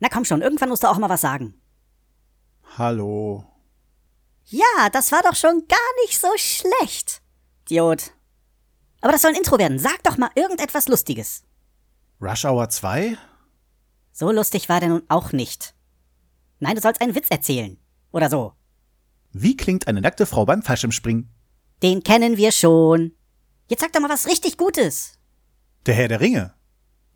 Na komm schon, irgendwann musst du auch mal was sagen. Hallo. Ja, das war doch schon gar nicht so schlecht. Idiot. Aber das soll ein Intro werden. Sag doch mal irgendetwas Lustiges. Rush Hour 2? So lustig war der nun auch nicht. Nein, du sollst einen Witz erzählen. Oder so. Wie klingt eine nackte Frau beim Fallschirmspringen? Den kennen wir schon. Jetzt sag doch mal was richtig Gutes. Der Herr der Ringe.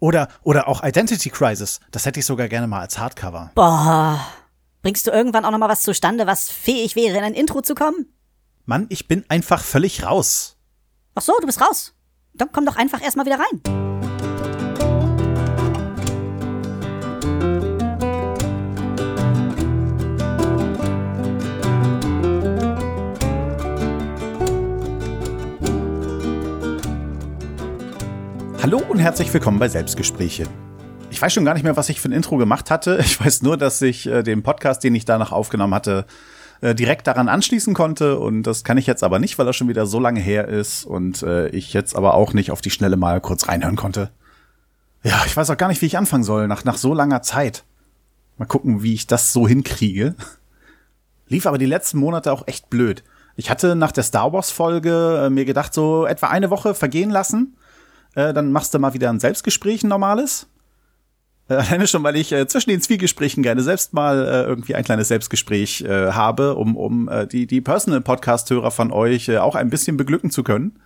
Oder, oder auch Identity Crisis. Das hätte ich sogar gerne mal als Hardcover. Boah. Bringst du irgendwann auch noch mal was zustande, was fähig wäre, in ein Intro zu kommen? Mann, ich bin einfach völlig raus. Ach so, du bist raus. Dann komm doch einfach erstmal wieder rein. Hallo und herzlich willkommen bei Selbstgespräche. Ich weiß schon gar nicht mehr, was ich für ein Intro gemacht hatte. Ich weiß nur, dass ich äh, den Podcast, den ich danach aufgenommen hatte, äh, direkt daran anschließen konnte. Und das kann ich jetzt aber nicht, weil das schon wieder so lange her ist und äh, ich jetzt aber auch nicht auf die Schnelle mal kurz reinhören konnte. Ja, ich weiß auch gar nicht, wie ich anfangen soll, nach, nach so langer Zeit. Mal gucken, wie ich das so hinkriege. Lief aber die letzten Monate auch echt blöd. Ich hatte nach der Star Wars Folge äh, mir gedacht, so etwa eine Woche vergehen lassen äh, dann machst du mal wieder ein Selbstgespräch, ein normales. Äh, alleine schon, weil ich äh, zwischen den Zwiegesprächen gerne selbst mal äh, irgendwie ein kleines Selbstgespräch äh, habe, um, um äh, die, die Personal-Podcast-Hörer von euch äh, auch ein bisschen beglücken zu können.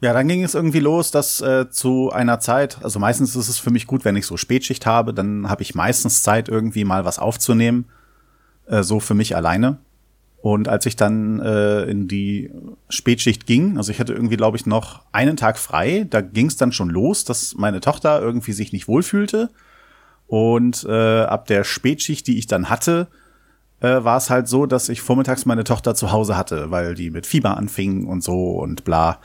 Ja, dann ging es irgendwie los, dass äh, zu einer Zeit, also meistens ist es für mich gut, wenn ich so Spätschicht habe, dann habe ich meistens Zeit, irgendwie mal was aufzunehmen, äh, so für mich alleine. Und als ich dann äh, in die Spätschicht ging, also ich hatte irgendwie, glaube ich, noch einen Tag frei, da ging es dann schon los, dass meine Tochter irgendwie sich nicht wohlfühlte. Und äh, ab der Spätschicht, die ich dann hatte, äh, war es halt so, dass ich vormittags meine Tochter zu Hause hatte, weil die mit Fieber anfing und so und bla.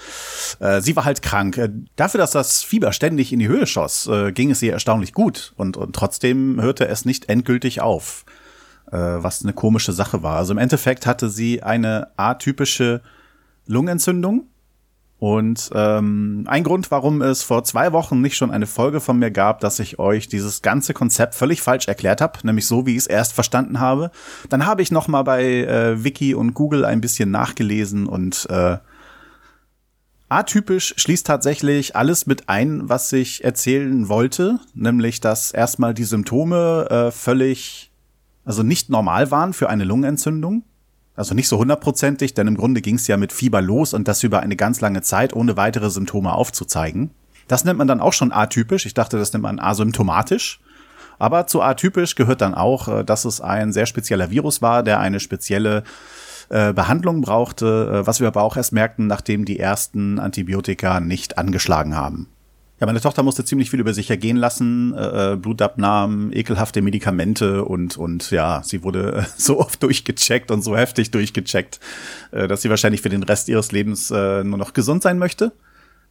Äh, sie war halt krank. Äh, dafür, dass das Fieber ständig in die Höhe schoss, äh, ging es ihr erstaunlich gut und, und trotzdem hörte es nicht endgültig auf was eine komische Sache war. Also im Endeffekt hatte sie eine atypische Lungenentzündung. Und ähm, ein Grund, warum es vor zwei Wochen nicht schon eine Folge von mir gab, dass ich euch dieses ganze Konzept völlig falsch erklärt habe, nämlich so, wie ich es erst verstanden habe. Dann habe ich noch mal bei äh, Wiki und Google ein bisschen nachgelesen und äh, Atypisch schließt tatsächlich alles mit ein, was ich erzählen wollte, nämlich dass erstmal die Symptome äh, völlig also nicht normal waren für eine Lungenentzündung. Also nicht so hundertprozentig, denn im Grunde ging es ja mit Fieber los und das über eine ganz lange Zeit, ohne weitere Symptome aufzuzeigen. Das nennt man dann auch schon atypisch. Ich dachte, das nennt man asymptomatisch. Aber zu atypisch gehört dann auch, äh, dass es ein sehr spezieller Virus war, der eine spezielle äh, Behandlung brauchte, äh, was wir aber auch erst merkten, nachdem die ersten Antibiotika nicht angeschlagen haben. Ja, meine Tochter musste ziemlich viel über sich ergehen lassen, äh, äh, Blutabnahmen, ekelhafte Medikamente und und ja, sie wurde äh, so oft durchgecheckt und so heftig durchgecheckt, äh, dass sie wahrscheinlich für den Rest ihres Lebens äh, nur noch gesund sein möchte.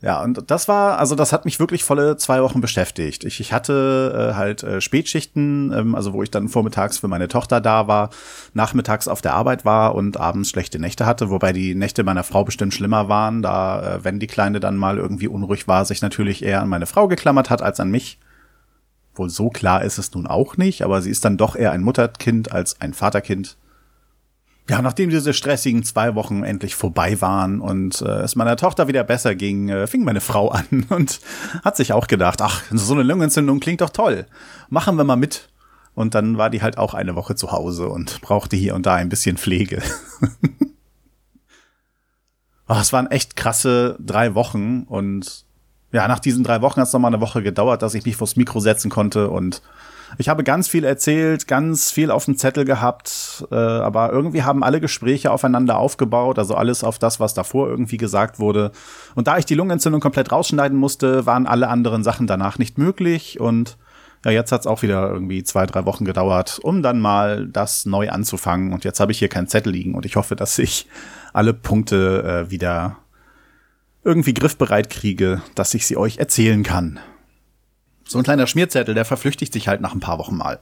Ja, und das war, also das hat mich wirklich volle zwei Wochen beschäftigt. Ich, ich hatte äh, halt äh, Spätschichten, ähm, also wo ich dann vormittags für meine Tochter da war, nachmittags auf der Arbeit war und abends schlechte Nächte hatte, wobei die Nächte meiner Frau bestimmt schlimmer waren, da, äh, wenn die Kleine dann mal irgendwie unruhig war, sich natürlich eher an meine Frau geklammert hat als an mich. Wohl so klar ist es nun auch nicht, aber sie ist dann doch eher ein Mutterkind als ein Vaterkind. Ja, nachdem diese stressigen zwei Wochen endlich vorbei waren und äh, es meiner Tochter wieder besser ging, äh, fing meine Frau an und hat sich auch gedacht, ach, so eine Lungenentzündung klingt doch toll. Machen wir mal mit. Und dann war die halt auch eine Woche zu Hause und brauchte hier und da ein bisschen Pflege. oh, es waren echt krasse drei Wochen und ja, nach diesen drei Wochen hat es noch mal eine Woche gedauert, dass ich mich vors Mikro setzen konnte und ich habe ganz viel erzählt, ganz viel auf dem Zettel gehabt, äh, aber irgendwie haben alle Gespräche aufeinander aufgebaut, also alles auf das, was davor irgendwie gesagt wurde. Und da ich die Lungenentzündung komplett rausschneiden musste, waren alle anderen Sachen danach nicht möglich und ja, jetzt hat's auch wieder irgendwie zwei, drei Wochen gedauert, um dann mal das neu anzufangen. Und jetzt habe ich hier keinen Zettel liegen und ich hoffe, dass ich alle Punkte äh, wieder irgendwie griffbereit kriege, dass ich sie euch erzählen kann so ein kleiner Schmierzettel, der verflüchtigt sich halt nach ein paar Wochen mal.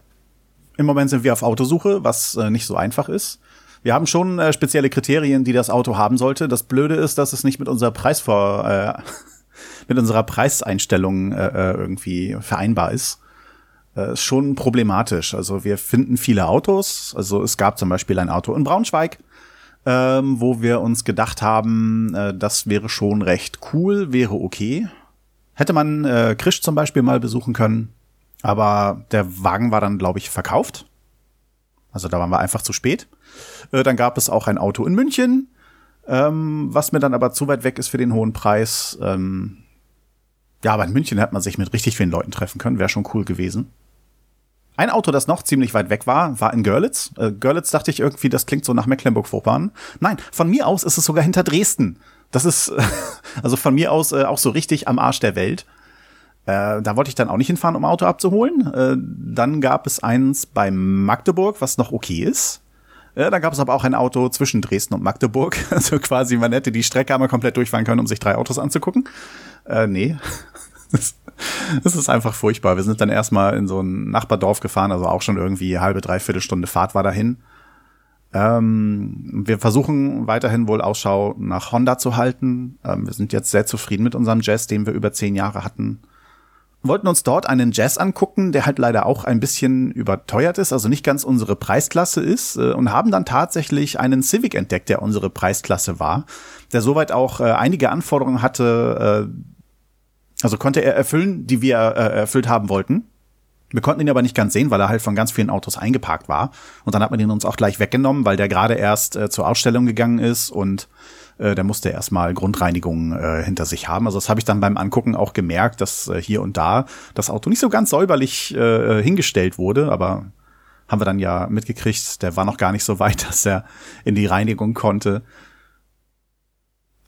Im Moment sind wir auf Autosuche, was äh, nicht so einfach ist. Wir haben schon äh, spezielle Kriterien, die das Auto haben sollte. Das Blöde ist, dass es nicht mit unserer Preisvor äh, mit unserer Preiseinstellung äh, äh irgendwie vereinbar ist. äh, ist schon problematisch. Also wir finden viele Autos. Also es gab zum Beispiel ein Auto in Braunschweig, ähm, wo wir uns gedacht haben, äh, das wäre schon recht cool, wäre okay. Hätte man äh, Krisch zum Beispiel mal besuchen können, aber der Wagen war dann, glaube ich, verkauft. Also da waren wir einfach zu spät. Äh, dann gab es auch ein Auto in München, ähm, was mir dann aber zu weit weg ist für den hohen Preis. Ähm, ja, aber in München hätte man sich mit richtig vielen Leuten treffen können, wäre schon cool gewesen. Ein Auto, das noch ziemlich weit weg war, war in Görlitz. Äh, Görlitz dachte ich irgendwie, das klingt so nach Mecklenburg-Vorpommern. Nein, von mir aus ist es sogar hinter Dresden. Das ist also von mir aus äh, auch so richtig am Arsch der Welt. Äh, da wollte ich dann auch nicht hinfahren, um Auto abzuholen. Äh, dann gab es eins bei Magdeburg, was noch okay ist. Äh, dann gab es aber auch ein Auto zwischen Dresden und Magdeburg. Also quasi, man hätte die Strecke einmal komplett durchfahren können, um sich drei Autos anzugucken. Äh, nee. Das ist einfach furchtbar. Wir sind dann erstmal in so ein Nachbardorf gefahren, also auch schon irgendwie halbe, dreiviertel Stunde Fahrt war dahin. Ähm, wir versuchen weiterhin wohl Ausschau nach Honda zu halten. Ähm, wir sind jetzt sehr zufrieden mit unserem Jazz, den wir über zehn Jahre hatten. Wollten uns dort einen Jazz angucken, der halt leider auch ein bisschen überteuert ist, also nicht ganz unsere Preisklasse ist, äh, und haben dann tatsächlich einen Civic entdeckt, der unsere Preisklasse war, der soweit auch äh, einige Anforderungen hatte, äh, also konnte er erfüllen, die wir äh, erfüllt haben wollten. Wir konnten ihn aber nicht ganz sehen, weil er halt von ganz vielen Autos eingeparkt war. Und dann hat man ihn uns auch gleich weggenommen, weil der gerade erst äh, zur Ausstellung gegangen ist und äh, der musste erstmal Grundreinigung äh, hinter sich haben. Also das habe ich dann beim Angucken auch gemerkt, dass äh, hier und da das Auto nicht so ganz säuberlich äh, hingestellt wurde, aber haben wir dann ja mitgekriegt, der war noch gar nicht so weit, dass er in die Reinigung konnte.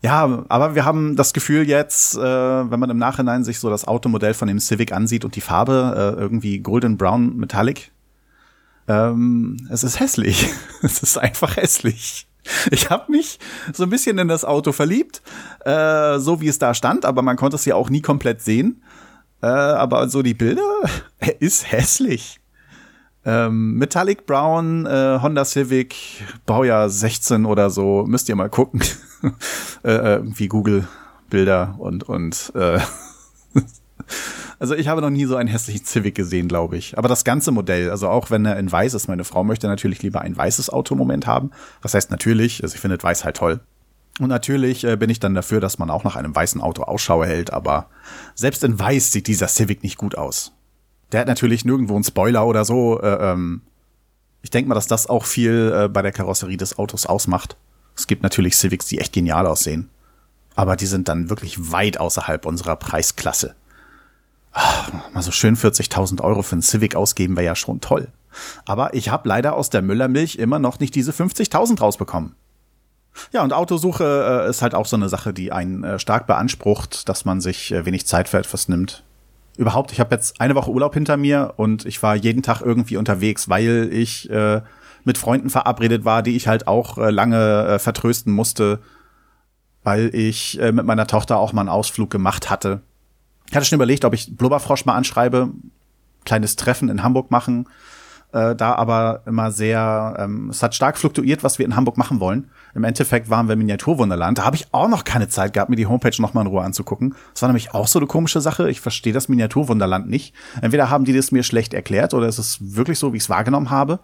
Ja, aber wir haben das Gefühl jetzt, äh, wenn man im Nachhinein sich so das Automodell von dem Civic ansieht und die Farbe äh, irgendwie Golden Brown Metallic, ähm, es ist hässlich. es ist einfach hässlich. Ich habe mich so ein bisschen in das Auto verliebt, äh, so wie es da stand, aber man konnte es ja auch nie komplett sehen. Äh, aber so die Bilder, er ist hässlich. Ähm, Metallic Brown, äh, Honda Civic, Baujahr 16 oder so, müsst ihr mal gucken. äh, äh irgendwie Google-Bilder und, und äh, Also ich habe noch nie so einen hässlichen Civic gesehen, glaube ich. Aber das ganze Modell, also auch wenn er in weiß ist, meine Frau möchte natürlich lieber ein weißes Auto im Moment haben. Was heißt natürlich, also ich finde weiß halt toll. Und natürlich äh, bin ich dann dafür, dass man auch nach einem weißen Auto Ausschau hält, aber selbst in weiß sieht dieser Civic nicht gut aus. Der hat natürlich nirgendwo einen Spoiler oder so. Äh, ähm, ich denke mal, dass das auch viel äh, bei der Karosserie des Autos ausmacht. Es gibt natürlich Civics, die echt genial aussehen. Aber die sind dann wirklich weit außerhalb unserer Preisklasse ach, mal so schön 40.000 Euro für einen Civic ausgeben wäre ja schon toll. Aber ich habe leider aus der Müllermilch immer noch nicht diese 50.000 rausbekommen. Ja, und Autosuche äh, ist halt auch so eine Sache, die einen äh, stark beansprucht, dass man sich äh, wenig Zeit für etwas nimmt. Überhaupt, ich habe jetzt eine Woche Urlaub hinter mir und ich war jeden Tag irgendwie unterwegs, weil ich äh, mit Freunden verabredet war, die ich halt auch äh, lange äh, vertrösten musste, weil ich äh, mit meiner Tochter auch mal einen Ausflug gemacht hatte. Ich hatte schon überlegt, ob ich Blubberfrosch mal anschreibe, kleines Treffen in Hamburg machen. Äh, da aber immer sehr, ähm, es hat stark fluktuiert, was wir in Hamburg machen wollen. Im Endeffekt waren wir Miniaturwunderland. Da habe ich auch noch keine Zeit gehabt, mir die Homepage noch mal in Ruhe anzugucken. Das war nämlich auch so eine komische Sache. Ich verstehe das Miniaturwunderland nicht. Entweder haben die das mir schlecht erklärt oder ist es wirklich so, wie ich es wahrgenommen habe.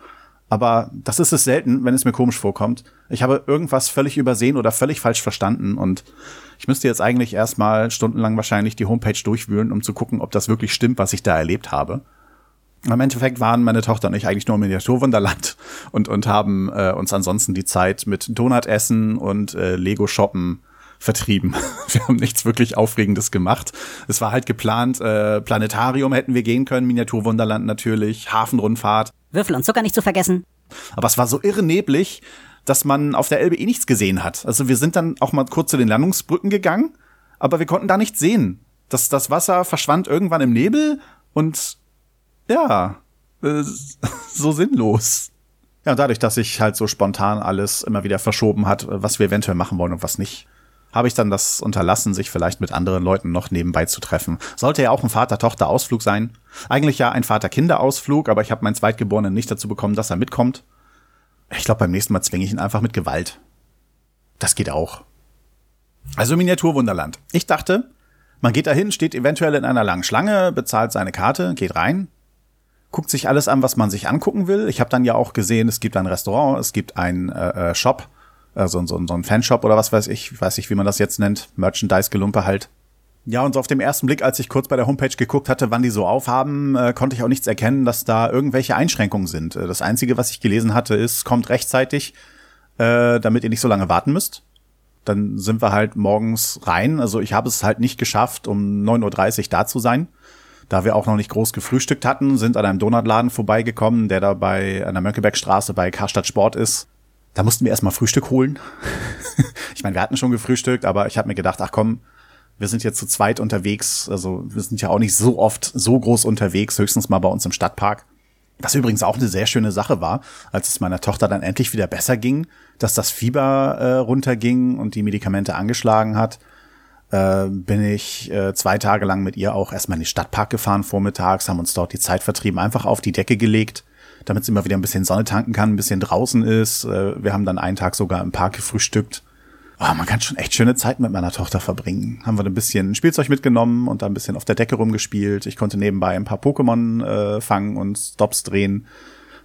Aber das ist es selten, wenn es mir komisch vorkommt. Ich habe irgendwas völlig übersehen oder völlig falsch verstanden und ich müsste jetzt eigentlich erstmal stundenlang wahrscheinlich die Homepage durchwühlen, um zu gucken, ob das wirklich stimmt, was ich da erlebt habe. Im Endeffekt waren meine Tochter und ich eigentlich nur im Miniaturwunderland und, und haben äh, uns ansonsten die Zeit mit Donutessen und äh, Lego shoppen vertrieben. Wir haben nichts wirklich Aufregendes gemacht. Es war halt geplant, äh, Planetarium hätten wir gehen können, Miniaturwunderland natürlich, Hafenrundfahrt. Würfel und Zucker nicht zu vergessen. Aber es war so irre neblig, dass man auf der Elbe eh nichts gesehen hat. Also wir sind dann auch mal kurz zu den Landungsbrücken gegangen, aber wir konnten da nichts sehen. Das, das Wasser verschwand irgendwann im Nebel und ja, äh, so sinnlos. Ja, dadurch, dass sich halt so spontan alles immer wieder verschoben hat, was wir eventuell machen wollen und was nicht, habe ich dann das unterlassen, sich vielleicht mit anderen Leuten noch nebenbei zu treffen. Sollte ja auch ein Vater-Tochter-Ausflug sein. Eigentlich ja ein Vater-Kinder-Ausflug, aber ich habe meinen Zweitgeborenen nicht dazu bekommen, dass er mitkommt. Ich glaube, beim nächsten Mal zwinge ich ihn einfach mit Gewalt. Das geht auch. Also Miniaturwunderland. Ich dachte, man geht dahin, steht eventuell in einer langen Schlange, bezahlt seine Karte, geht rein. Guckt sich alles an, was man sich angucken will. Ich habe dann ja auch gesehen, es gibt ein Restaurant, es gibt einen äh, äh Shop, äh, so, so, so ein Fanshop oder was weiß ich, weiß ich, wie man das jetzt nennt, Merchandise-Gelumpe halt. Ja, und so auf dem ersten Blick, als ich kurz bei der Homepage geguckt hatte, wann die so aufhaben, äh, konnte ich auch nichts erkennen, dass da irgendwelche Einschränkungen sind. Äh, das Einzige, was ich gelesen hatte, ist, kommt rechtzeitig, äh, damit ihr nicht so lange warten müsst. Dann sind wir halt morgens rein. Also ich habe es halt nicht geschafft, um 9.30 Uhr da zu sein. Da wir auch noch nicht groß gefrühstückt hatten, sind an einem Donutladen vorbeigekommen, der da bei an der Mönckebergstraße bei Karstadt Sport ist. Da mussten wir erstmal Frühstück holen. ich meine, wir hatten schon gefrühstückt, aber ich habe mir gedacht, ach komm, wir sind jetzt zu zweit unterwegs. Also wir sind ja auch nicht so oft so groß unterwegs, höchstens mal bei uns im Stadtpark. Was übrigens auch eine sehr schöne Sache war, als es meiner Tochter dann endlich wieder besser ging, dass das Fieber äh, runterging und die Medikamente angeschlagen hat, äh, bin ich äh, zwei Tage lang mit ihr auch erstmal in den Stadtpark gefahren vormittags, haben uns dort die Zeit vertrieben, einfach auf die Decke gelegt, damit sie immer wieder ein bisschen Sonne tanken kann, ein bisschen draußen ist. Äh, wir haben dann einen Tag sogar im Park gefrühstückt oh, man kann schon echt schöne Zeit mit meiner Tochter verbringen. Haben wir ein bisschen Spielzeug mitgenommen und da ein bisschen auf der Decke rumgespielt. Ich konnte nebenbei ein paar Pokémon äh, fangen und Stops drehen.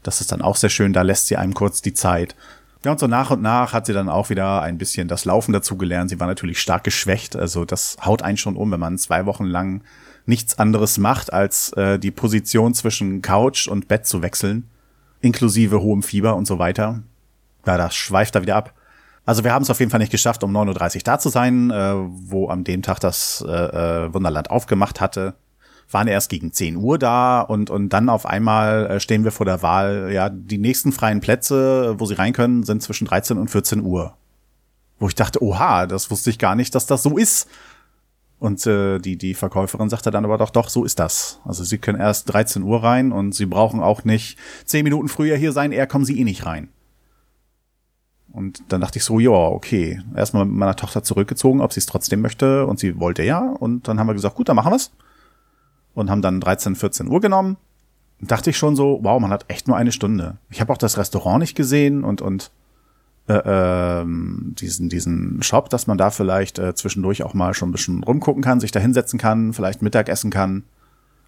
Das ist dann auch sehr schön, da lässt sie einem kurz die Zeit. Ja, und so nach und nach hat sie dann auch wieder ein bisschen das Laufen dazu gelernt. Sie war natürlich stark geschwächt, also das haut einen schon um, wenn man zwei Wochen lang nichts anderes macht, als äh, die Position zwischen Couch und Bett zu wechseln, inklusive hohem Fieber und so weiter. Ja, das schweift da wieder ab. Also wir haben es auf jeden Fall nicht geschafft, um 9.30 Uhr da zu sein, äh, wo am dem Tag das äh, äh, Wunderland aufgemacht hatte. Waren erst gegen 10 Uhr da und, und dann auf einmal äh, stehen wir vor der Wahl, ja, die nächsten freien Plätze, wo sie rein können, sind zwischen 13 und 14 Uhr. Wo ich dachte, oha, das wusste ich gar nicht, dass das so ist. Und äh, die, die Verkäuferin sagte dann aber doch, doch, so ist das. Also sie können erst 13 Uhr rein und sie brauchen auch nicht 10 Minuten früher hier sein, eher kommen sie eh nicht rein. Und dann dachte ich so, ja, okay. Erstmal mit meiner Tochter zurückgezogen, ob sie es trotzdem möchte. Und sie wollte ja. Und dann haben wir gesagt, gut, dann machen wir's. Und haben dann 13, 14 Uhr genommen. Und dachte ich schon so, wow, man hat echt nur eine Stunde. Ich habe auch das Restaurant nicht gesehen und, und äh, ähm, diesen, diesen Shop, dass man da vielleicht äh, zwischendurch auch mal schon ein bisschen rumgucken kann, sich da hinsetzen kann, vielleicht Mittag essen kann.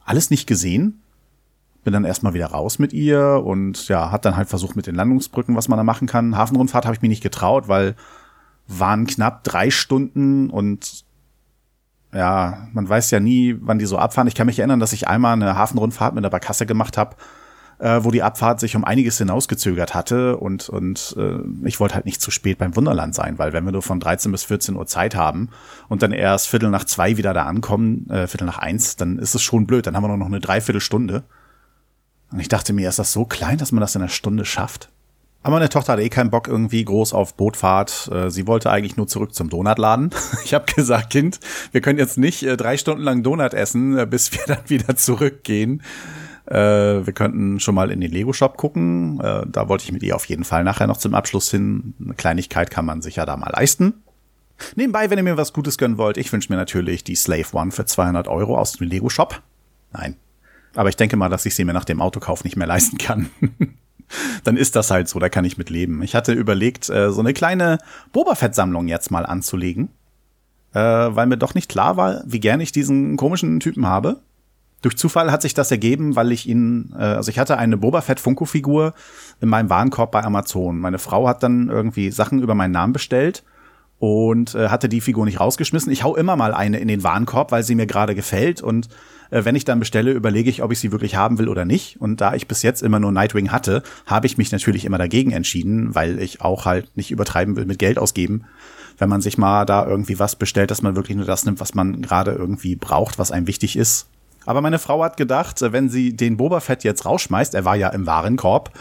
Alles nicht gesehen bin dann erstmal wieder raus mit ihr und ja, hat dann halt versucht mit den Landungsbrücken, was man da machen kann. Hafenrundfahrt habe ich mir nicht getraut, weil waren knapp drei Stunden und ja, man weiß ja nie, wann die so abfahren. Ich kann mich erinnern, dass ich einmal eine Hafenrundfahrt mit der Barkasse gemacht habe, äh, wo die Abfahrt sich um einiges hinausgezögert hatte und, und äh, ich wollte halt nicht zu spät beim Wunderland sein, weil wenn wir nur von 13 bis 14 Uhr Zeit haben und dann erst Viertel nach zwei wieder da ankommen, äh, Viertel nach eins, dann ist es schon blöd. Dann haben wir nur noch eine Dreiviertelstunde. Und ich dachte mir, ist das so klein, dass man das in einer Stunde schafft? Aber meine Tochter hatte eh keinen Bock irgendwie groß auf Bootfahrt. Äh, sie wollte eigentlich nur zurück zum Donutladen. Ich habe gesagt, Kind, wir können jetzt nicht äh, drei Stunden lang Donut essen, äh, bis wir dann wieder zurückgehen. Wir könnten schon mal in den Lego-Shop gucken. Da wollte ich mit ihr auf jeden Fall nachher noch zum Abschluss hin. Eine Kleinigkeit kann man sich ja da mal leisten. Nebenbei, wenn ihr mir was Gutes gönnen wollt, ich wünsche mir natürlich die Slave One für 200 Euro aus dem Lego-Shop. Nein, aber ich denke mal, dass ich sie mir nach dem Autokauf nicht mehr leisten kann. Dann ist das halt so, da kann ich mit leben. Ich hatte überlegt, äh, so eine kleine Boba Fett-Sammlung jetzt mal anzulegen, äh, weil mir doch nicht klar war, wie gern ich diesen komischen Typen habe. Durch Zufall hat sich das ergeben, weil ich ihn, äh, also ich hatte eine Boba Fett Funko-Figur in meinem Warenkorb bei Amazon. Meine Frau hat dann irgendwie Sachen über meinen Namen bestellt und hatte die Figur nicht rausgeschmissen. Ich hau immer mal eine in den Warenkorb, weil sie mir gerade gefällt und wenn ich dann bestelle, überlege ich, ob ich sie wirklich haben will oder nicht. Und da ich bis jetzt immer nur Nightwing hatte, habe ich mich natürlich immer dagegen entschieden, weil ich auch halt nicht übertreiben will mit Geld ausgeben. Wenn man sich mal da irgendwie was bestellt, dass man wirklich nur das nimmt, was man gerade irgendwie braucht, was einem wichtig ist. Aber meine Frau hat gedacht, wenn sie den Boba Fett jetzt rausschmeißt, er war ja im Warenkorb,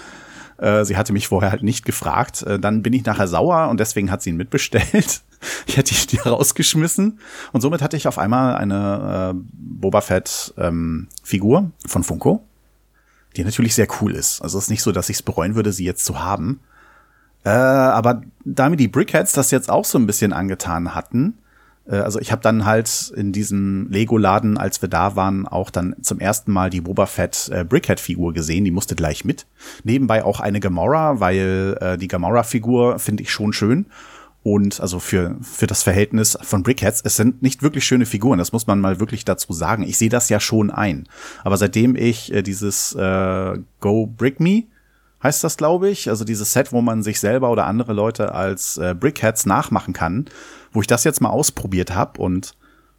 äh, sie hatte mich vorher halt nicht gefragt. Äh, dann bin ich nachher sauer und deswegen hat sie ihn mitbestellt. Ich hätte die rausgeschmissen. Und somit hatte ich auf einmal eine äh, Boba Fett ähm, von Funko, die natürlich sehr cool ist. Also es ist nicht so, dass ich es bereuen würde, sie jetzt zu haben. Äh, aber da mir die Brickheads das jetzt auch so ein bisschen angetan hatten, äh, also ich habe dann halt in diesem Lego-Laden, als wir da waren, auch dann zum ersten Mal die Boba Fett äh, Brickhead-Figur gesehen. Die musste gleich mit. Nebenbei auch eine Gamora, weil äh, die Gamora-Figur finde ich schon schön. Und also für, für das Verhältnis von Brickheads, es sind nicht wirklich schöne Figuren, das muss man mal wirklich dazu sagen. Ich sehe das ja schon ein. Aber seitdem ich äh, dieses äh, Go Brick Me, heißt das, glaube ich, also dieses Set, wo man sich selber oder andere Leute als äh, Brickheads nachmachen kann, wo ich das jetzt mal ausprobiert habe und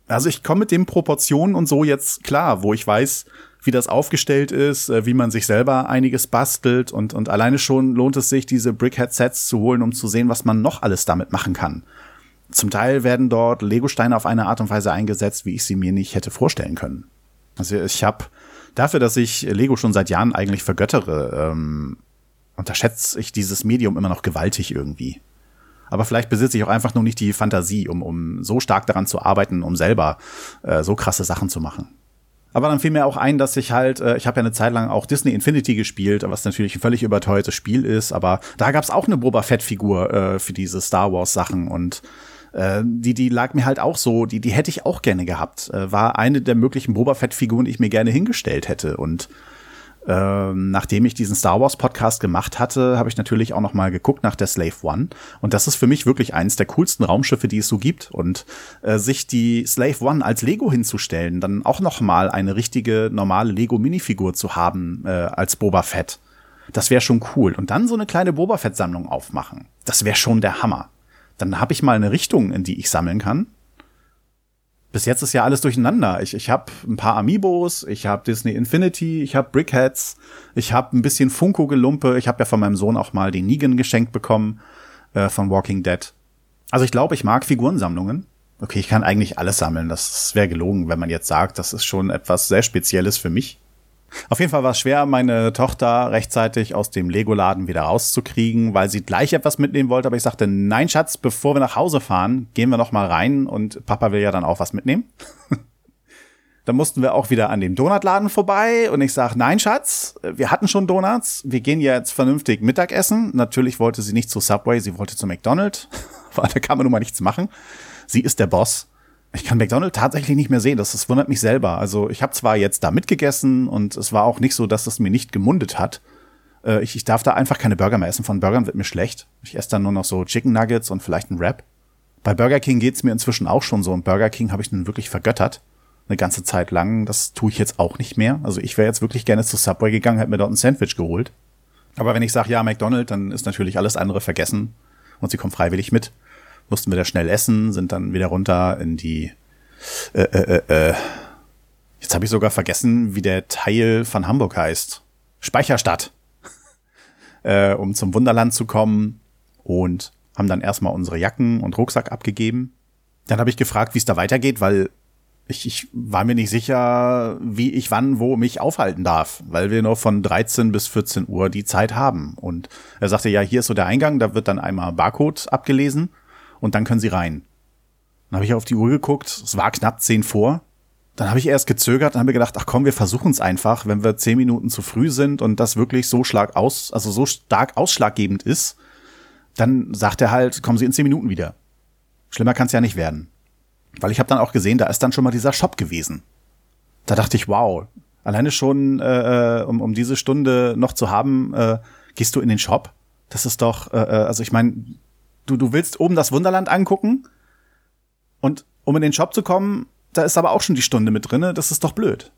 also ich komme mit den Proportionen und so jetzt klar, wo ich weiß, wie das aufgestellt ist, äh, wie man sich selber einiges bastelt und, und alleine schon lohnt es sich, diese Brickhead-Sets zu holen, um zu sehen, was man noch alles damit machen kann. Zum Teil werden dort Lego-Steine auf eine Art und Weise eingesetzt, wie ich sie mir nicht hätte vorstellen können. Also ich habe dafür, dass ich Lego schon seit Jahren eigentlich vergöttere, ähm, unterschätze ich dieses Medium immer noch gewaltig irgendwie. Aber vielleicht besitze ich auch einfach nur nicht die Fantasie, um, um so stark daran zu arbeiten, um selber äh, so krasse Sachen zu machen. Aber dann fiel mir auch ein, dass ich halt, äh, ich habe ja eine Zeit lang auch Disney Infinity gespielt, was natürlich ein völlig überteuertes Spiel ist, aber da gab's auch eine Boba Fett-Figur äh, für diese Star Wars-Sachen und äh, die, die lag mir halt auch so, die, die hätte ich auch gerne gehabt. Äh, war eine der möglichen Boba Fett-Figuren, die ich mir gerne hingestellt hätte. Und ähm, nachdem ich diesen Star Wars Podcast gemacht hatte, habe ich natürlich auch noch mal geguckt nach der Slave One und das ist für mich wirklich eines der coolsten Raumschiffe, die es so gibt und äh, sich die Slave One als Lego hinzustellen, dann auch noch mal eine richtige normale Lego Minifigur zu haben äh, als Boba Fett. Das wäre schon cool und dann so eine kleine Boba Fett Sammlung aufmachen. Das wäre schon der Hammer. Dann habe ich mal eine Richtung, in die ich sammeln kann bis jetzt ist ja alles durcheinander. Ich, ich habe ein paar Amiibos, ich habe Disney Infinity, ich habe Brickheads, ich habe ein bisschen Funko-Gelumpe. Ich habe ja von meinem Sohn auch mal den Negan geschenkt bekommen äh, von Walking Dead. Also ich glaube, ich mag Figurensammlungen. Okay, ich kann eigentlich alles sammeln. Das wäre gelogen, wenn man jetzt sagt, das ist schon etwas sehr Spezielles für mich. Auf jeden Fall war es schwer, meine Tochter rechtzeitig aus dem Lego-Laden wieder rauszukriegen, weil sie gleich etwas mitnehmen wollte. Aber ich sagte, nein, Schatz, bevor wir nach Hause fahren, gehen wir noch mal rein und Papa will ja dann auch was mitnehmen. dann mussten wir auch wieder an dem Donutladen vorbei und ich sage, nein, Schatz, wir hatten schon Donuts, wir gehen jetzt vernünftig Mittagessen. Natürlich wollte sie nicht zu Subway, sie wollte zu McDonald's, weil da kann man nun mal nichts machen. Sie ist der Boss. Ich kann McDonald's tatsächlich nicht mehr sehen. Das, das wundert mich selber. Also ich habe zwar jetzt da mitgegessen und es war auch nicht so, dass es mir nicht gemundet hat. Äh, ich, ich darf da einfach keine Burger mehr essen. Von Burgern wird mir schlecht. Ich esse dann nur noch so Chicken Nuggets und vielleicht ein Wrap. Bei Burger King geht's mir inzwischen auch schon so. Und Burger King habe ich nun wirklich vergöttert. Eine ganze Zeit lang. Das tue ich jetzt auch nicht mehr. Also ich wäre jetzt wirklich gerne zu Subway gegangen, hätte mir dort ein Sandwich geholt. Aber wenn ich sage, ja, McDonald's, dann ist natürlich alles andere vergessen. Und sie kommt freiwillig mit mussten wir da schnell essen, sind dann wieder runter in die äh, äh, äh, äh. Jetzt habe ich sogar vergessen, wie der Teil von Hamburg heißt. Speicherstadt. äh, um zum Wunderland zu kommen und haben dann erstmal unsere Jacken und Rucksack abgegeben. Dann habe ich gefragt, wie es da weitergeht, weil ich, ich war mir nicht sicher, wie ich wann wo mich aufhalten darf, weil wir nur von 13 bis 14 Uhr die Zeit haben. Und er sagte, ja, hier ist so der Eingang, da wird dann einmal Barcode abgelesen und dann können sie rein. Dann habe ich auf die Uhr geguckt, es war knapp zehn vor. Dann habe ich erst gezögert und habe gedacht, ach komm, wir versuchen es einfach, wenn wir zehn Minuten zu früh sind und das wirklich so schlag aus, also so stark ausschlaggebend ist, dann sagt er halt, kommen Sie in zehn Minuten wieder. Schlimmer kann es ja nicht werden. Weil ich habe dann auch gesehen, da ist dann schon mal dieser Shop gewesen. Da dachte ich, wow, alleine schon, äh, äh um, um diese Stunde noch zu haben, äh, gehst du in den Shop. Das ist doch, äh, äh also ich meine, du, du willst oben das Wunderland angucken und um in den Shop zu kommen, da ist aber auch schon die Stunde mit drinne, das ist doch blöd.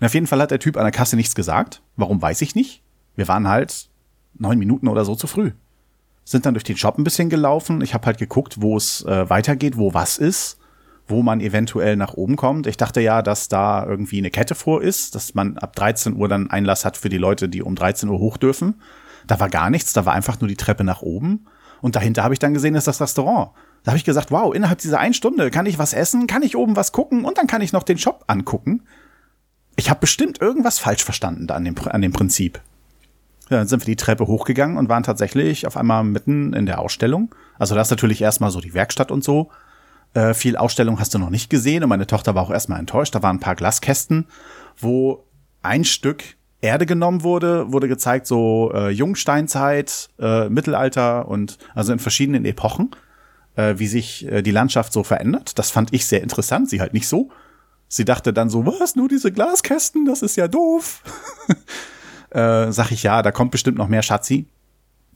Und auf jeden Fall hat der Typ an der Kasse nichts gesagt. Warum weiß ich nicht. Wir waren halt neun Minuten oder so zu früh. Sind dann durch den Shop ein bisschen gelaufen. Ich habe halt geguckt, wo es äh, weitergeht, wo was ist, wo man eventuell nach oben kommt. Ich dachte ja, dass da irgendwie eine Kette vor ist, dass man ab 13 Uhr dann Einlass hat für die Leute, die um 13 Uhr hoch dürfen. Da war gar nichts, da war einfach nur die Treppe nach oben. Und dahinter habe ich dann gesehen, ist das Restaurant. Da habe ich gesagt, wow, innerhalb dieser einen Stunde kann ich was essen, kann ich oben was gucken und dann kann ich noch den Shop angucken. Ich habe bestimmt irgendwas falsch verstanden da an dem, an dem Prinzip. Ja, dann sind wir die Treppe hochgegangen und waren tatsächlich auf einmal mitten in der Ausstellung. Also da ist natürlich erstmal so die Werkstatt und so. Äh, viel Ausstellung hast du noch nicht gesehen und meine Tochter war auch erstmal enttäuscht. Da waren ein paar Glaskästen, wo ein Stück Erde genommen wurde, wurde gezeigt so äh, Jungsteinzeit, äh, Mittelalter und also in verschiedenen Epochen, äh, wie sich äh, die Landschaft so verändert. Das fand ich sehr interessant, sie halt nicht so. Sie dachte dann so, was, nur diese Glaskästen, das ist ja doof. äh, sag ich ja, da kommt bestimmt noch mehr Schatzi.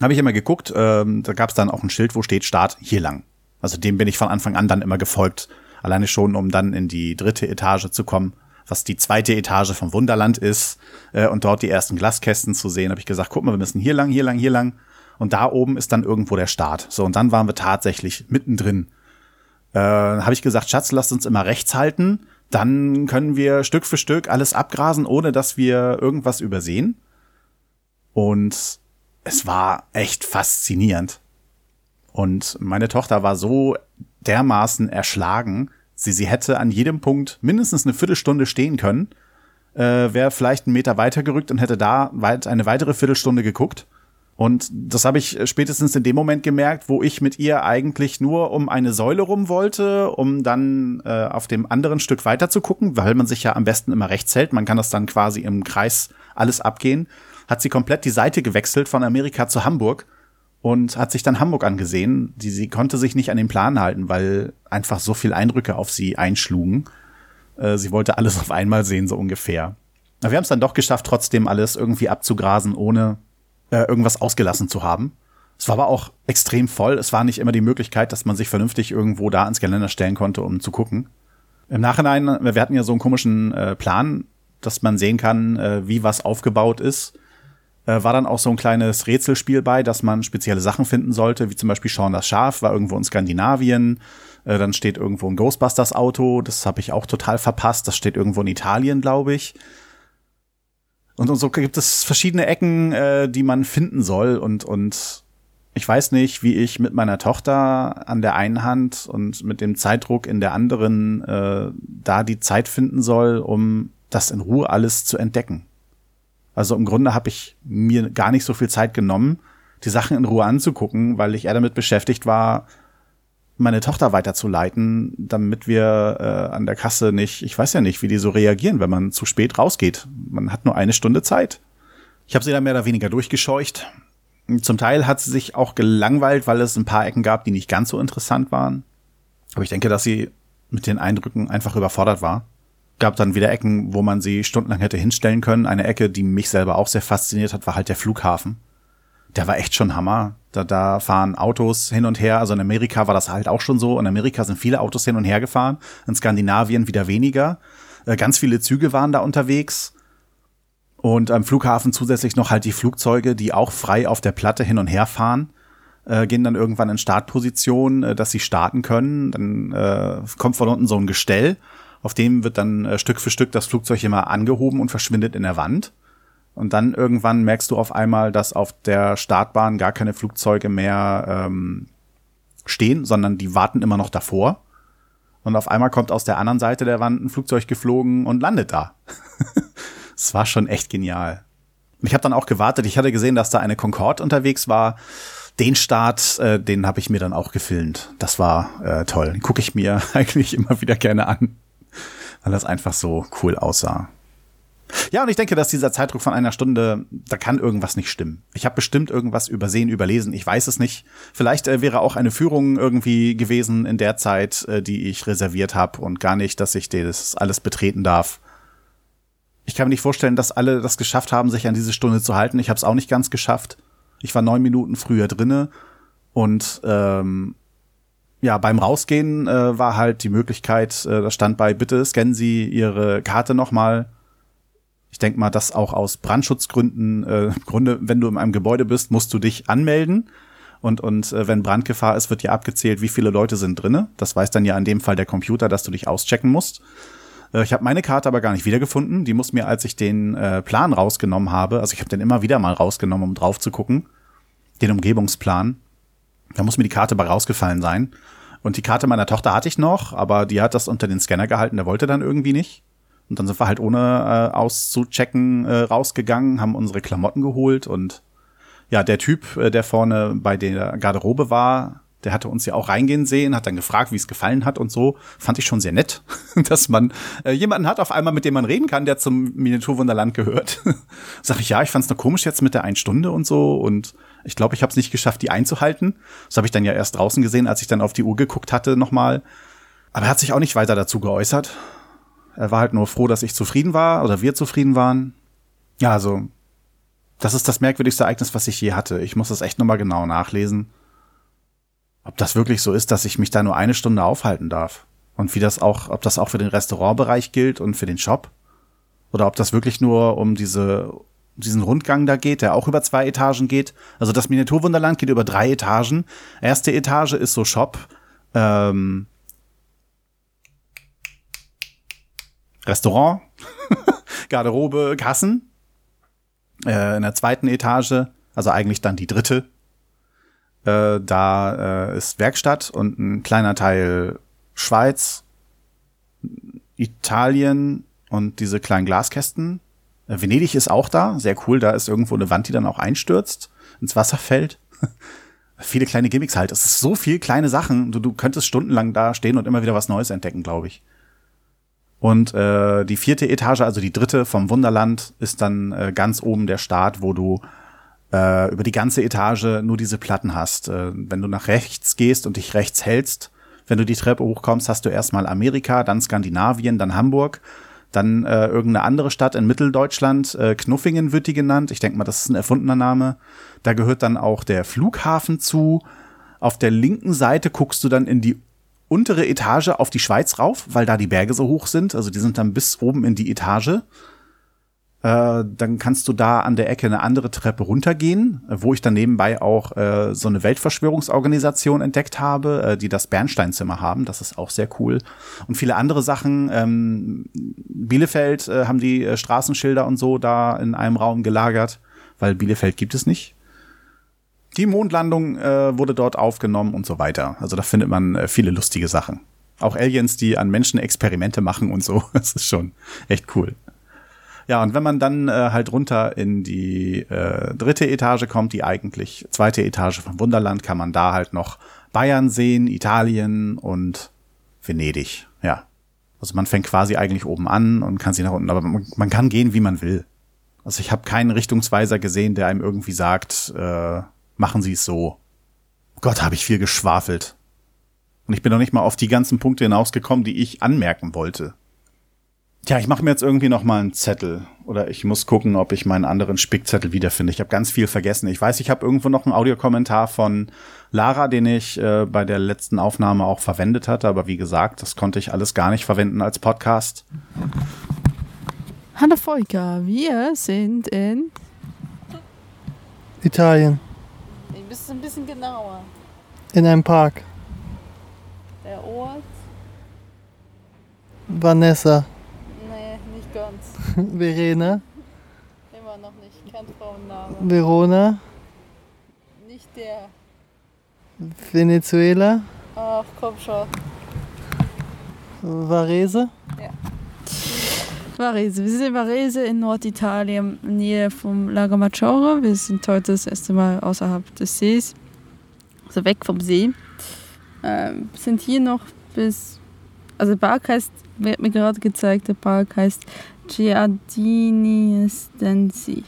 Habe ich immer geguckt, ähm, da gab es dann auch ein Schild, wo steht Start hier lang. Also dem bin ich von Anfang an dann immer gefolgt. Alleine schon, um dann in die dritte Etage zu kommen, was die zweite Etage vom Wunderland ist, äh, und dort die ersten Glaskästen zu sehen, habe ich gesagt, guck mal, wir müssen hier lang, hier lang, hier lang. Und da oben ist dann irgendwo der Start. So, und dann waren wir tatsächlich mittendrin. Äh, habe ich gesagt, Schatz, lasst uns immer rechts halten. Dann können wir Stück für Stück alles abgrasen, ohne dass wir irgendwas übersehen. Und es war echt faszinierend. Und meine Tochter war so dermaßen erschlagen, sie, sie hätte an jedem Punkt mindestens eine Viertelstunde stehen können, äh, wäre vielleicht einen Meter weiter gerückt und hätte da weit eine weitere Viertelstunde geguckt. Und das habe ich spätestens in dem Moment gemerkt, wo ich mit ihr eigentlich nur um eine Säule rum wollte, um dann äh, auf dem anderen Stück weiter zu gucken, weil man sich ja am besten immer rechts hält. Man kann das dann quasi im Kreis alles abgehen. Hat sie komplett die Seite gewechselt von Amerika zu Hamburg und hat sich dann Hamburg angesehen. Die, sie konnte sich nicht an den Plan halten, weil einfach so viel Eindrücke auf sie einschlugen. Äh, sie wollte alles auf einmal sehen, so ungefähr. Aber wir haben es dann doch geschafft, trotzdem alles irgendwie abzugrasen, ohne äh, irgendwas ausgelassen zu haben. Es war aber auch extrem voll. Es war nicht immer die Möglichkeit, dass man sich vernünftig irgendwo da ans Geländer stellen konnte, um zu gucken. Im Nachhinein, wir hatten ja so einen komischen äh, Plan, dass man sehen kann, äh, wie was aufgebaut ist äh, war dann auch so ein kleines Rätselspiel bei, dass man spezielle Sachen finden sollte, wie zum Beispiel Sean das Schaf war irgendwo in Skandinavien. Äh, dann steht irgendwo ein Ghostbusters Auto, das habe ich auch total verpasst. Das steht irgendwo in Italien, glaube ich. Und, und so gibt es verschiedene Ecken, äh, die man finden soll und und ich weiß nicht, wie ich mit meiner Tochter an der einen Hand und mit dem Zeitdruck in der anderen äh, da die Zeit finden soll, um das in Ruhe alles zu entdecken. Also im Grunde habe ich mir gar nicht so viel Zeit genommen, die Sachen in Ruhe anzugucken, weil ich eher damit beschäftigt war, meine Tochter weiterzuleiten, damit wir äh, an der Kasse nicht, ich weiß ja nicht, wie die so reagieren, wenn man zu spät rausgeht. Man hat nur eine Stunde Zeit. Ich habe sie dann mehr oder weniger durchgescheucht. Zum Teil hat sie sich auch gelangweilt, weil es ein paar Ecken gab, die nicht ganz so interessant waren. Aber ich denke, dass sie mit den Eindrücken einfach überfordert war gab dann wieder Ecken, wo man sie stundenlang hätte hinstellen können. Eine Ecke, die mich selber auch sehr fasziniert hat, war halt der Flughafen. Der war echt schon Hammer. Da, da fahren Autos hin und her. Also in Amerika war das halt auch schon so. In Amerika sind viele Autos hin und her gefahren. In Skandinavien wieder weniger. Äh, ganz viele Züge waren da unterwegs. Und am Flughafen zusätzlich noch halt die Flugzeuge, die auch frei auf der Platte hin und her fahren. Äh, gehen dann irgendwann in Startposition, äh, dass sie starten können. Dann äh, kommt von unten so ein Gestell auf dem wird dann äh, Stück für Stück das Flugzeug immer angehoben und verschwindet in der Wand. Und dann irgendwann merkst du auf einmal, dass auf der Startbahn gar keine Flugzeuge mehr ähm, stehen, sondern die warten immer noch davor. Und auf einmal kommt aus der anderen Seite der Wand ein Flugzeug geflogen und landet da. Es war schon echt genial. Ich habe dann auch gewartet. Ich hatte gesehen, dass da eine Concorde unterwegs war. Den Start, äh, den habe ich mir dann auch gefilmt. Das war äh, toll. Den gucke ich mir eigentlich immer wieder gerne an weil das einfach so cool aussah. Ja, und ich denke, dass dieser Zeitdruck von einer Stunde, da kann irgendwas nicht stimmen. Ich habe bestimmt irgendwas übersehen, überlesen, ich weiß es nicht. Vielleicht äh, wäre auch eine Führung irgendwie gewesen in der Zeit, äh, die ich reserviert habe und gar nicht, dass ich das alles betreten darf. Ich kann mir nicht vorstellen, dass alle das geschafft haben, sich an diese Stunde zu halten. Ich habe es auch nicht ganz geschafft. Ich war neun Minuten früher drinne und ähm, ja, beim Rausgehen äh, war halt die Möglichkeit, äh, da stand bei, bitte scannen Sie Ihre Karte nochmal. Ich denke mal, dass auch aus Brandschutzgründen, äh, im Grunde, wenn du in einem Gebäude bist, musst du dich anmelden. Und, und äh, wenn Brandgefahr ist, wird ja abgezählt, wie viele Leute sind drinne. Das weiß dann ja in dem Fall der Computer, dass du dich auschecken musst. Äh, ich habe meine Karte aber gar nicht wiedergefunden. Die muss mir, als ich den äh, Plan rausgenommen habe, also ich habe den immer wieder mal rausgenommen, um drauf zu gucken, den Umgebungsplan, da muss mir die Karte bei rausgefallen sein. Und die Karte meiner Tochter hatte ich noch, aber die hat das unter den Scanner gehalten, der wollte dann irgendwie nicht. Und dann sind wir halt ohne äh, auszuchecken äh, rausgegangen, haben unsere Klamotten geholt und ja, der Typ, äh, der vorne bei der Garderobe war, der hatte uns ja auch reingehen sehen, hat dann gefragt, wie es gefallen hat und so. Fand ich schon sehr nett, dass man äh, jemanden hat auf einmal, mit dem man reden kann, der zum Miniaturwunderland gehört. Sag ich, ja, ich fand's nur komisch jetzt mit der einen Stunde und so und ich glaube, ich habe es nicht geschafft, die einzuhalten. Das habe ich dann ja erst draußen gesehen, als ich dann auf die Uhr geguckt hatte nochmal. Aber er hat sich auch nicht weiter dazu geäußert. Er war halt nur froh, dass ich zufrieden war oder wir zufrieden waren. Ja, also Das ist das merkwürdigste Ereignis, was ich je hatte. Ich muss das echt nochmal genau nachlesen. Ob das wirklich so ist, dass ich mich da nur eine Stunde aufhalten darf. Und wie das auch, ob das auch für den Restaurantbereich gilt und für den Shop. Oder ob das wirklich nur um diese, diesen Rundgang da geht, der auch über zwei Etagen geht. Also das Miniaturwunderland geht über drei Etagen. Erste Etage ist so Shop, ähm, Restaurant, Garderobe, Kassen. Äh, in der zweiten Etage, also eigentlich dann die dritte, äh, da äh, ist Werkstatt und ein kleiner Teil Schweiz, Italien und diese kleinen Glaskästen. Äh, Venedig ist auch da, sehr cool. Da ist irgendwo eine Wand, die dann auch einstürzt, ins Wasser fällt. Viele kleine Gimmicks halt. Es ist so viel kleine Sachen. Du, du könntest stundenlang da stehen und immer wieder was Neues entdecken, glaube ich. Und äh, die vierte Etage, also die dritte vom Wunderland, ist dann äh, ganz oben der Start, wo du äh, über die ganze Etage nur diese Platten hast. Äh, wenn du nach rechts gehst und dich rechts hältst, wenn du die Treppe hochkommst, hast du erstmal Amerika, dann Skandinavien, dann Hamburg, dann äh, irgendeine andere Stadt in Mitteldeutschland, äh, Knuffingen wird die genannt. Ich denke mal, das ist ein erfundener Name. Da gehört dann auch der Flughafen zu. Auf der linken Seite guckst du dann in die untere Etage auf die Schweiz rauf, weil da die Berge so hoch sind. Also die sind dann bis oben in die Etage. Äh, dann kannst du da an der Ecke eine andere Treppe runtergehen, äh, wo ich dann nebenbei auch äh, so eine Weltverschwörungsorganisation entdeckt habe, äh, die das Bernsteinzimmer haben. Das ist auch sehr cool. Und viele andere Sachen. Ähm, Bielefeld äh, haben die äh, Straßenschilder und so da in einem Raum gelagert, weil Bielefeld gibt es nicht. Die Mondlandung äh, wurde dort aufgenommen und so weiter. Also da findet man äh, viele lustige Sachen. Auch Aliens, die an Menschen Experimente machen und so. Das ist schon echt cool. Ja, und wenn man dann äh, halt runter in die äh, dritte Etage kommt, die eigentlich zweite Etage vom Wunderland, kann man da halt noch Bayern sehen, Italien und Venedig. Ja. Also man fängt quasi eigentlich oben an und kann sie nach unten, aber man, man kann gehen, wie man will. Also ich habe keinen Richtungsweiser gesehen, der einem irgendwie sagt, äh, machen Sie es so. Gott, habe ich viel geschwafelt. Und ich bin noch nicht mal auf die ganzen Punkte hinausgekommen, die ich anmerken wollte. Tja, ich mache mir jetzt irgendwie noch mal einen Zettel oder ich muss gucken, ob ich meinen anderen Spickzettel wiederfinde. Ich habe ganz viel vergessen. Ich weiß, ich habe irgendwo noch einen Audiokommentar von Lara, den ich äh, bei der letzten Aufnahme auch verwendet hatte, aber wie gesagt, das konnte ich alles gar nicht verwenden als Podcast. Hallo Volker, wir sind in Italien. Du bist ein bisschen genauer. In einem Park. Der Ort? Vanessa. Verena. Immer noch nicht. Kein Frauenname. Verona. Nicht der. Venezuela. Ach, komm schon. Varese. Varese. Wir sind in Varese in Norditalien, in Nähe vom Lago Maggiore. Wir sind heute das erste Mal außerhalb des Sees, also weg vom See. Ähm, sind hier noch bis, also der Park heißt, wird mir gerade gezeigt, der Park heißt Giardini Estensi.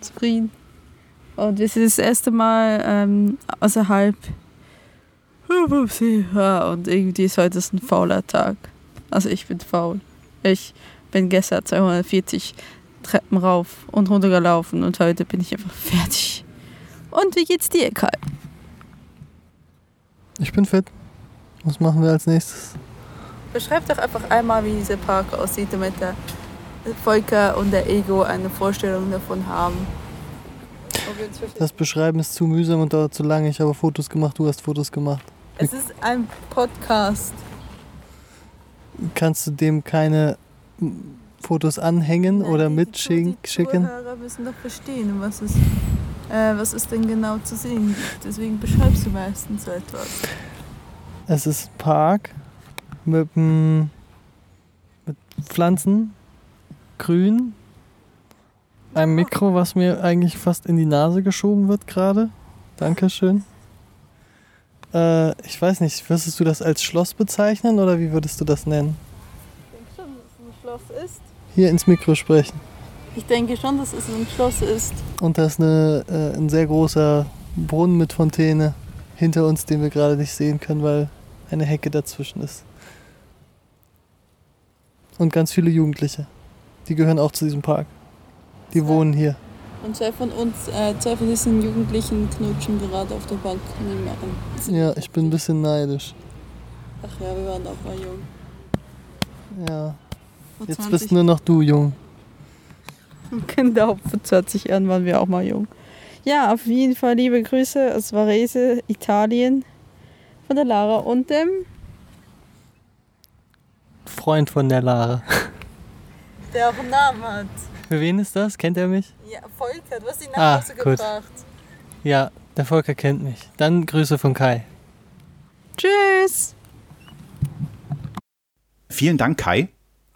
Zufrieden. Und wir sind das erste Mal ähm, außerhalb vom See. Ja, und irgendwie ist heute ein fauler Tag. Also ich bin faul. Ich bin gestern 240 Treppen rauf und runter gelaufen und heute bin ich einfach fertig. Und wie geht's dir, Kai? Ich bin fit. Was machen wir als nächstes? Beschreib doch einfach einmal, wie dieser Park aussieht, damit der Volker und der Ego eine Vorstellung davon haben. Das Beschreiben ist zu mühsam und dauert zu lange. Ich habe Fotos gemacht, du hast Fotos gemacht. Es ist ein Podcast. Kannst du dem keine Fotos anhängen oder Die mitschicken? Zuhörer müssen doch verstehen, was es, äh, was es denn genau zu sehen gibt. Deswegen beschreibst du meistens so etwas. Es ist ein Park mit, mit Pflanzen, grün, ein Mikro, was mir eigentlich fast in die Nase geschoben wird gerade. Dankeschön. Äh, ich weiß nicht, würdest du das als Schloss bezeichnen oder wie würdest du das nennen? Ich denke schon, dass es ein Schloss ist. Hier ins Mikro sprechen. Ich denke schon, dass es ein Schloss ist. Und da ist eine, äh, ein sehr großer Brunnen mit Fontäne hinter uns, den wir gerade nicht sehen können, weil eine Hecke dazwischen ist. Und ganz viele Jugendliche. Die gehören auch zu diesem Park. Die wohnen hier. Und zwei von uns, äh, zwei von diesen Jugendlichen knutschen gerade auf der Bank nebenan. Ja, ich bin ein bisschen neidisch. Ach ja, wir waren auch mal jung. Ja. Jetzt 20 bist nur noch du jung. Genau, vor 20 Jahren waren wir auch mal jung. Ja, auf jeden Fall liebe Grüße aus Varese, Italien, von der Lara und dem, Freund von der Lara. der auch einen Namen hat. Für wen ist das? Kennt er mich? Ja, Volker, du hast ihn Ah, nach Hause gut. gebracht. Ja, der Volker kennt mich. Dann Grüße von Kai. Tschüss! Vielen Dank, Kai.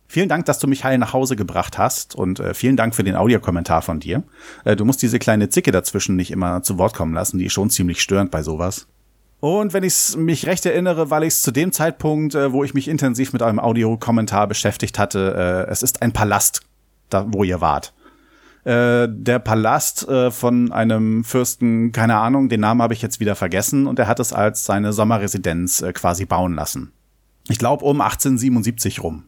Vielen Dank, dass du mich heil nach Hause gebracht hast und äh, vielen Dank für den Audiokommentar von dir. Äh, du musst diese kleine Zicke dazwischen nicht immer zu Wort kommen lassen, die ist schon ziemlich störend bei sowas. Und wenn ich mich recht erinnere, weil ich es zu dem Zeitpunkt, äh, wo ich mich intensiv mit eurem Audiokommentar beschäftigt hatte, äh, es ist ein Palast, da wo ihr wart. Äh, der Palast äh, von einem Fürsten, keine Ahnung, den Namen habe ich jetzt wieder vergessen, und er hat es als seine Sommerresidenz äh, quasi bauen lassen. Ich glaube um 1877 rum.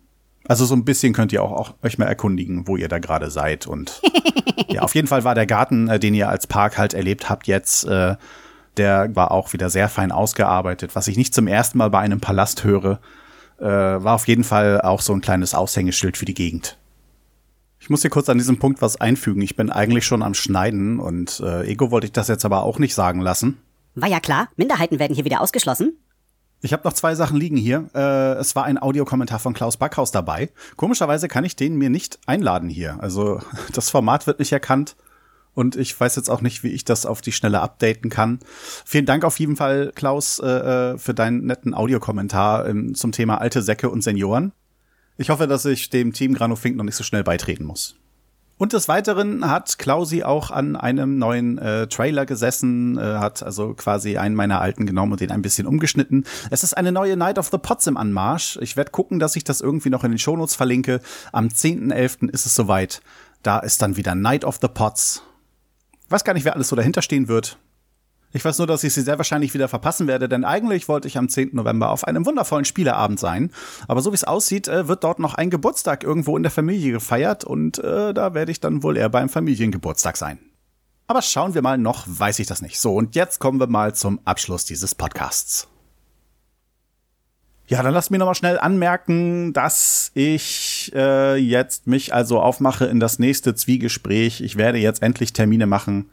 Also so ein bisschen könnt ihr auch, auch euch mal erkundigen, wo ihr da gerade seid. Und ja, auf jeden Fall war der Garten, äh, den ihr als Park halt erlebt habt jetzt, äh, der war auch wieder sehr fein ausgearbeitet. Was ich nicht zum ersten Mal bei einem Palast höre, äh, war auf jeden Fall auch so ein kleines Aushängeschild für die Gegend. Ich muss hier kurz an diesem Punkt was einfügen. Ich bin eigentlich schon am Schneiden und äh, Ego wollte ich das jetzt aber auch nicht sagen lassen. War ja klar, Minderheiten werden hier wieder ausgeschlossen. Ich habe noch zwei Sachen liegen hier. Äh, es war ein Audiokommentar von Klaus Backhaus dabei. Komischerweise kann ich den mir nicht einladen hier. Also das Format wird nicht erkannt und ich weiß jetzt auch nicht, wie ich das auf die Schnelle updaten kann. Vielen Dank auf jeden Fall, Klaus, äh, äh, für deinen netten Audiokommentar ähm, zum Thema alte Säcke und Senioren. Ich hoffe, dass ich dem Team Granofink noch nicht so schnell beitreten muss. Und des Weiteren hat Klausi auch an einem neuen äh, Trailer gesessen, äh, hat also quasi einen meiner alten genommen und den ein bisschen umgeschnitten. Es ist eine neue Night of the Pots im Anmarsch. Ich werde gucken, dass ich das irgendwie noch in den Shownotes verlinke. Am 10.11. ist es soweit. Da ist dann wieder Night of the Pots. Weiß gar nicht, wer alles so dahinter stehen wird. Ich weiß nur, dass ich sie sehr wahrscheinlich wieder verpassen werde, denn eigentlich wollte ich am 10. November auf einem wundervollen Spieleabend sein. Aber so wie es aussieht, äh, wird dort noch ein Geburtstag irgendwo in der Familie gefeiert und äh, da werde ich dann wohl eher beim Familiengeburtstag sein. Aber schauen wir mal noch, weiß ich das nicht. So, und jetzt kommen wir mal zum Abschluss dieses Podcasts. Ja, dann lasst mir noch mal schnell anmerken, dass ich äh, jetzt mich also aufmache in das nächste Zwiegespräch. Ich werde jetzt endlich Termine machen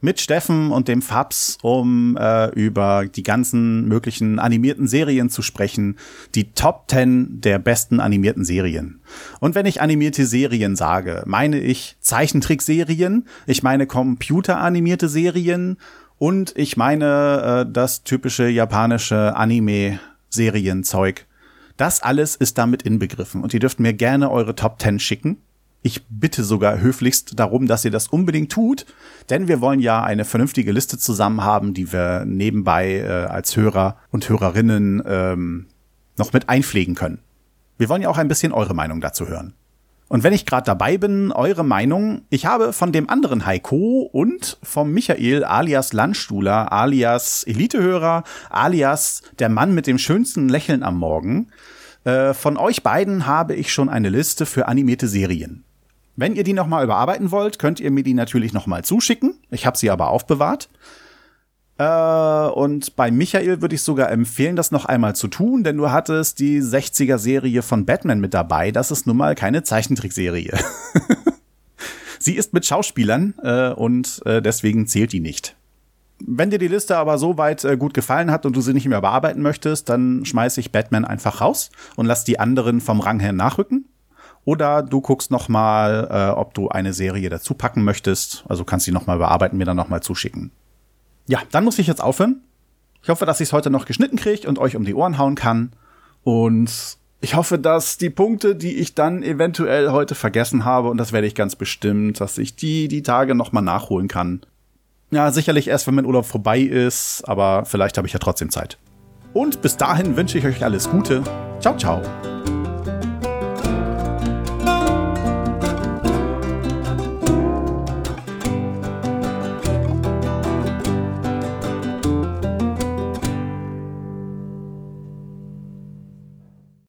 mit Steffen und dem Fabs, um äh, über die ganzen möglichen animierten Serien zu sprechen. Die Top 10 der besten animierten Serien. Und wenn ich animierte Serien sage, meine ich Zeichentrickserien, ich meine computeranimierte Serien und ich meine äh, das typische japanische Anime-Serienzeug. Das alles ist damit inbegriffen und ihr dürft mir gerne eure Top 10 schicken. Ich bitte sogar höflichst darum, dass ihr das unbedingt tut, denn wir wollen ja eine vernünftige Liste zusammen haben, die wir nebenbei äh, als Hörer und Hörerinnen ähm, noch mit einpflegen können. Wir wollen ja auch ein bisschen eure Meinung dazu hören. Und wenn ich gerade dabei bin, eure Meinung, ich habe von dem anderen Heiko und vom Michael alias Landstuhler alias Elitehörer alias der Mann mit dem schönsten Lächeln am Morgen, äh, von euch beiden habe ich schon eine Liste für animierte Serien. Wenn ihr die nochmal überarbeiten wollt, könnt ihr mir die natürlich nochmal zuschicken. Ich habe sie aber aufbewahrt. Äh, und bei Michael würde ich sogar empfehlen, das noch einmal zu tun, denn du hattest die 60er-Serie von Batman mit dabei. Das ist nun mal keine Zeichentrickserie. sie ist mit Schauspielern äh, und äh, deswegen zählt die nicht. Wenn dir die Liste aber so weit äh, gut gefallen hat und du sie nicht mehr bearbeiten möchtest, dann schmeiße ich Batman einfach raus und lass die anderen vom Rang her nachrücken. Oder du guckst noch mal, äh, ob du eine Serie dazu packen möchtest. Also kannst die noch mal bearbeiten, mir dann noch mal zuschicken. Ja, dann muss ich jetzt aufhören. Ich hoffe, dass ich es heute noch geschnitten kriege und euch um die Ohren hauen kann. Und ich hoffe, dass die Punkte, die ich dann eventuell heute vergessen habe, und das werde ich ganz bestimmt, dass ich die die Tage noch mal nachholen kann. Ja, sicherlich erst, wenn mein Urlaub vorbei ist, aber vielleicht habe ich ja trotzdem Zeit. Und bis dahin wünsche ich euch alles Gute. Ciao, ciao.